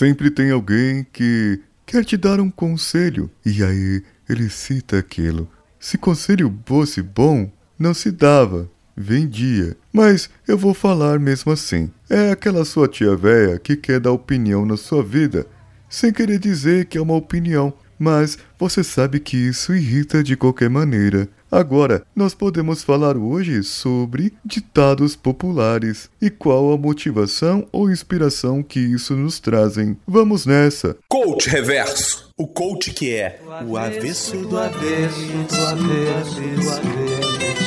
sempre tem alguém que quer te dar um conselho. E aí ele cita aquilo. Se conselho fosse bom, não se dava, vendia. Mas eu vou falar mesmo assim. É aquela sua tia véia que quer dar opinião na sua vida, sem querer dizer que é uma opinião, mas você sabe que isso irrita de qualquer maneira. Agora, nós podemos falar hoje sobre ditados populares e qual a motivação ou inspiração que isso nos trazem. Vamos nessa! Coach Reverso o coach que é o avesso do avesso do avesso do avesso.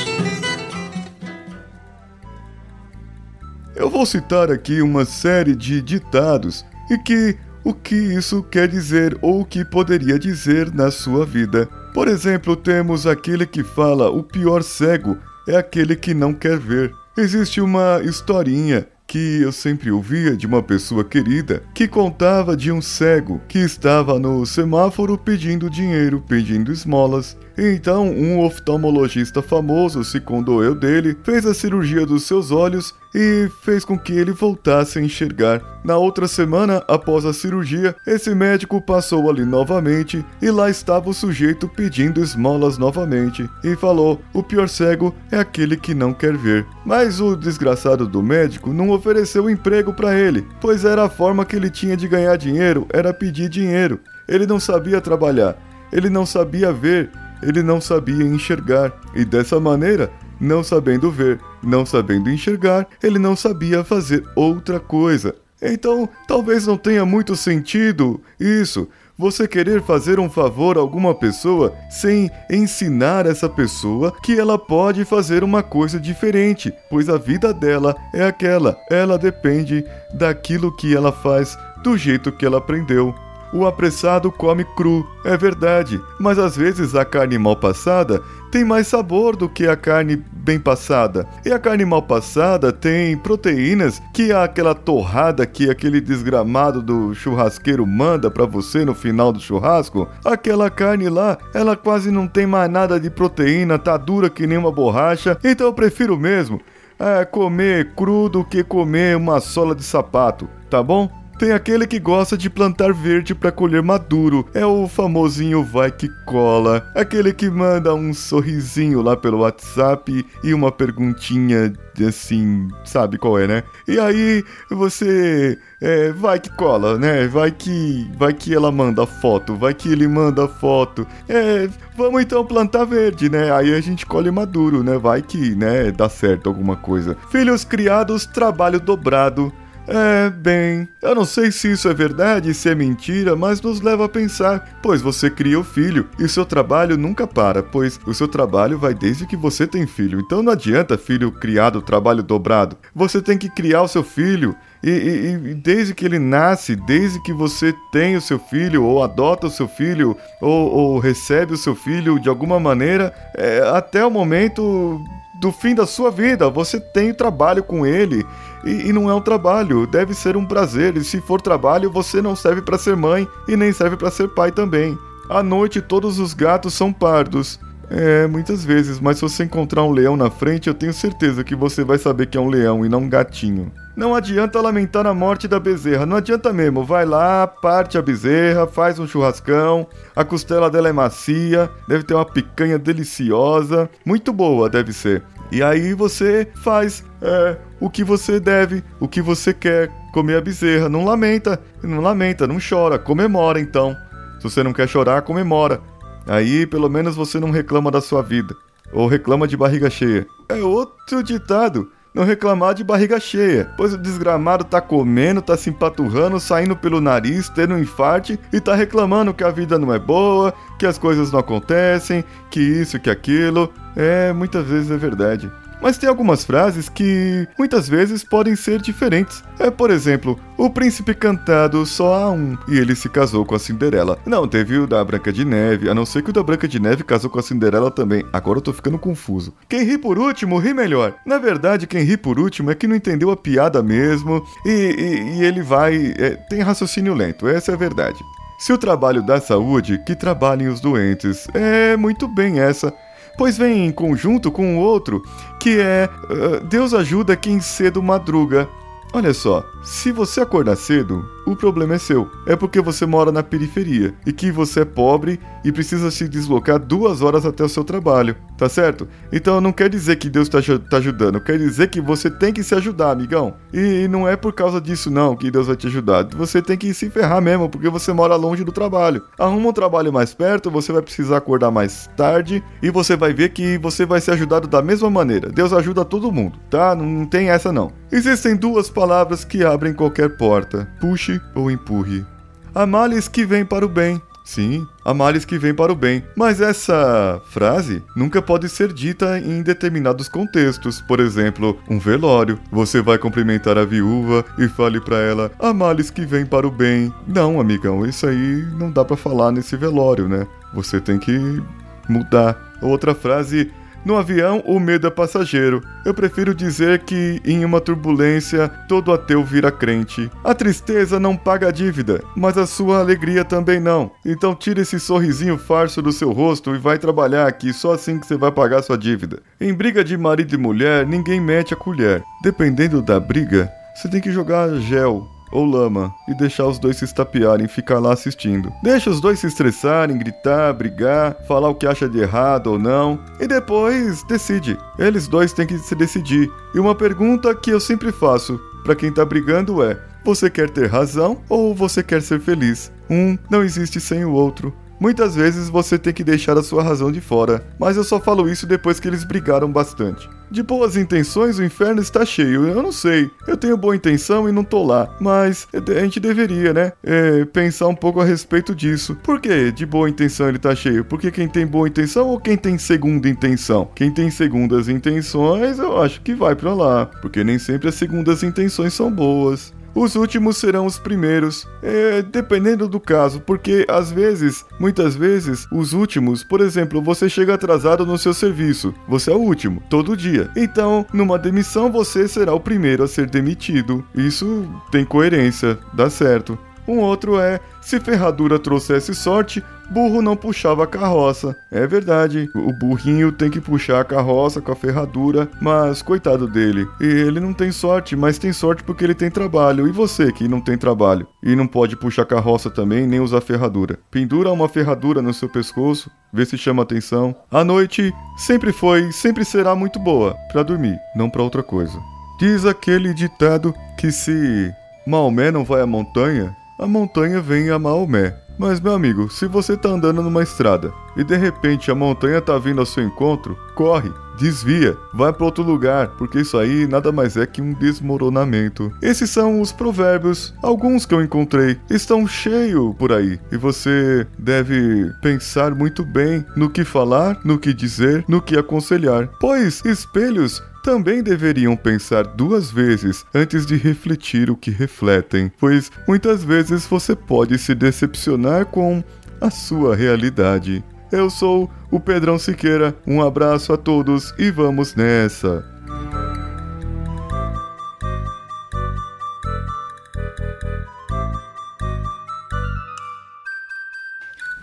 Eu vou citar aqui uma série de ditados e que o que isso quer dizer ou o que poderia dizer na sua vida. Por exemplo, temos aquele que fala: o pior cego é aquele que não quer ver. Existe uma historinha que eu sempre ouvia de uma pessoa querida que contava de um cego que estava no semáforo pedindo dinheiro, pedindo esmolas. Então, um oftalmologista famoso se condoeu dele, fez a cirurgia dos seus olhos e fez com que ele voltasse a enxergar. Na outra semana, após a cirurgia, esse médico passou ali novamente e lá estava o sujeito pedindo esmolas novamente e falou: O pior cego é aquele que não quer ver. Mas o desgraçado do médico não ofereceu emprego para ele, pois era a forma que ele tinha de ganhar dinheiro, era pedir dinheiro. Ele não sabia trabalhar, ele não sabia ver ele não sabia enxergar, e dessa maneira, não sabendo ver, não sabendo enxergar, ele não sabia fazer outra coisa. Então, talvez não tenha muito sentido isso, você querer fazer um favor a alguma pessoa sem ensinar essa pessoa que ela pode fazer uma coisa diferente, pois a vida dela é aquela, ela depende daquilo que ela faz do jeito que ela aprendeu. O apressado come cru, é verdade, mas às vezes a carne mal passada tem mais sabor do que a carne bem passada. E a carne mal passada tem proteínas que aquela torrada que aquele desgramado do churrasqueiro manda para você no final do churrasco, aquela carne lá, ela quase não tem mais nada de proteína, tá dura que nem uma borracha. Então eu prefiro mesmo é, comer cru do que comer uma sola de sapato, tá bom? Tem aquele que gosta de plantar verde para colher maduro. É o famosinho vai que cola. Aquele que manda um sorrisinho lá pelo WhatsApp e uma perguntinha assim, sabe qual é, né? E aí você é, vai que cola, né? Vai que vai que ela manda foto, vai que ele manda foto. É, vamos então plantar verde, né? Aí a gente colhe maduro, né? Vai que, né, dá certo alguma coisa. Filhos criados, trabalho dobrado. É, bem, eu não sei se isso é verdade, se é mentira, mas nos leva a pensar, pois você cria o filho e seu trabalho nunca para, pois o seu trabalho vai desde que você tem filho. Então não adianta filho criado, trabalho dobrado. Você tem que criar o seu filho e, e, e, desde que ele nasce, desde que você tem o seu filho, ou adota o seu filho, ou, ou recebe o seu filho de alguma maneira, é, até o momento do fim da sua vida. Você tem trabalho com ele e, e não é um trabalho, deve ser um prazer. E se for trabalho, você não serve para ser mãe e nem serve para ser pai também. À noite, todos os gatos são pardos. É, muitas vezes, mas se você encontrar um leão na frente, eu tenho certeza que você vai saber que é um leão e não um gatinho. Não adianta lamentar a morte da bezerra, não adianta mesmo. Vai lá, parte a bezerra, faz um churrascão, a costela dela é macia, deve ter uma picanha deliciosa, muito boa deve ser. E aí você faz é, o que você deve, o que você quer, comer a bezerra. Não lamenta, não lamenta, não chora, comemora então. Se você não quer chorar, comemora. Aí pelo menos você não reclama da sua vida. Ou reclama de barriga cheia. É outro ditado não reclamar de barriga cheia, pois o desgramado tá comendo, tá se empaturrando, saindo pelo nariz, tendo um infarte e tá reclamando que a vida não é boa, que as coisas não acontecem, que isso, que aquilo. É, muitas vezes é verdade mas tem algumas frases que muitas vezes podem ser diferentes. É, por exemplo, o príncipe cantado só há um e ele se casou com a Cinderela. Não, teve o da Branca de Neve, a não ser que o da Branca de Neve casou com a Cinderela também. Agora eu tô ficando confuso. Quem ri por último, ri melhor. Na verdade, quem ri por último é que não entendeu a piada mesmo e, e, e ele vai. É, tem raciocínio lento, essa é a verdade. Se o trabalho dá saúde, que trabalhem os doentes. É muito bem essa pois vem em conjunto com o outro, que é uh, Deus ajuda quem cedo madruga. Olha só, se você acordar cedo, o problema é seu. É porque você mora na periferia e que você é pobre e precisa se deslocar duas horas até o seu trabalho, tá certo? Então não quer dizer que Deus tá, tá ajudando, quer dizer que você tem que se ajudar, amigão. E, e não é por causa disso não que Deus vai te ajudar. Você tem que se ferrar mesmo, porque você mora longe do trabalho. Arruma um trabalho mais perto, você vai precisar acordar mais tarde e você vai ver que você vai ser ajudado da mesma maneira. Deus ajuda todo mundo, tá? Não tem essa não. Existem duas palavras que abrem qualquer porta: puxe ou empurre. Há males que vêm para o bem. Sim, há males que vêm para o bem. Mas essa frase nunca pode ser dita em determinados contextos. Por exemplo, um velório. Você vai cumprimentar a viúva e fale para ela: há males que vêm para o bem. Não, amigão, isso aí não dá para falar nesse velório, né? Você tem que mudar. Outra frase no avião, o medo é passageiro. Eu prefiro dizer que, em uma turbulência, todo ateu vira crente. A tristeza não paga a dívida, mas a sua alegria também não. Então tire esse sorrisinho farso do seu rosto e vai trabalhar aqui, só assim que você vai pagar sua dívida. Em briga de marido e mulher, ninguém mete a colher. Dependendo da briga, você tem que jogar gel ou lama e deixar os dois se estapearem ficar lá assistindo. Deixa os dois se estressarem, gritar, brigar, falar o que acha de errado ou não e depois decide. Eles dois têm que se decidir. E uma pergunta que eu sempre faço para quem tá brigando é: você quer ter razão ou você quer ser feliz? Um não existe sem o outro. Muitas vezes você tem que deixar a sua razão de fora, mas eu só falo isso depois que eles brigaram bastante. De boas intenções, o inferno está cheio. Eu não sei. Eu tenho boa intenção e não tô lá. Mas a gente deveria, né? É, pensar um pouco a respeito disso. Por que de boa intenção ele tá cheio? Porque quem tem boa intenção ou quem tem segunda intenção? Quem tem segundas intenções, eu acho que vai para lá. Porque nem sempre as segundas intenções são boas. Os últimos serão os primeiros, é, dependendo do caso, porque às vezes, muitas vezes, os últimos, por exemplo, você chega atrasado no seu serviço, você é o último, todo dia. Então, numa demissão, você será o primeiro a ser demitido. Isso tem coerência, dá certo. Um outro é: se ferradura trouxesse sorte, burro não puxava a carroça. É verdade, o burrinho tem que puxar a carroça com a ferradura, mas coitado dele. E ele não tem sorte, mas tem sorte porque ele tem trabalho. E você que não tem trabalho e não pode puxar carroça também, nem usar ferradura. Pendura uma ferradura no seu pescoço, vê se chama atenção. A noite sempre foi, sempre será muito boa para dormir, não para outra coisa. Diz aquele ditado que se Maomé não vai à montanha, a montanha vem a Maomé. Mas, meu amigo, se você tá andando numa estrada e de repente a montanha tá vindo ao seu encontro, corre, desvia, vai para outro lugar, porque isso aí nada mais é que um desmoronamento. Esses são os provérbios, alguns que eu encontrei, estão cheios por aí, e você deve pensar muito bem no que falar, no que dizer, no que aconselhar, pois espelhos também deveriam pensar duas vezes antes de refletir o que refletem, pois muitas vezes você pode se decepcionar com a sua realidade. Eu sou o Pedrão Siqueira, um abraço a todos e vamos nessa!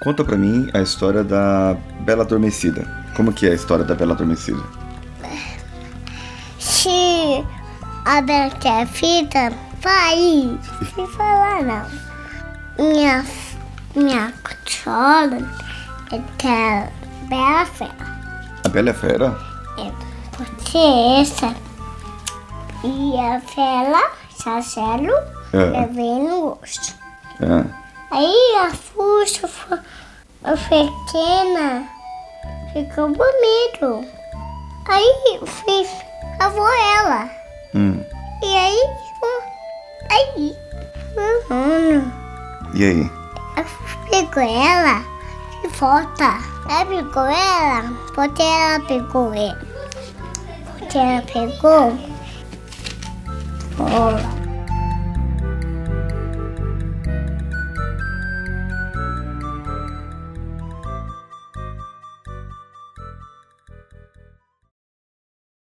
Conta pra mim a história da Bela Adormecida. Como que é a história da Bela Adormecida? A Bela quer fita, vai. Se falar não. Minha, minha sogra é a Bela Fera. A Bela Fera? É, porque essa. E a Fera, Chacelo, É. bem no gosto. É. Aí a fuxa foi pequena ficou bonito. Aí fui avô ela. Hum. E aí, aí, hum, E aí? pegou ela de volta. Ela pegou ela, porque ela pegou ele. Porque ela pegou. Olha.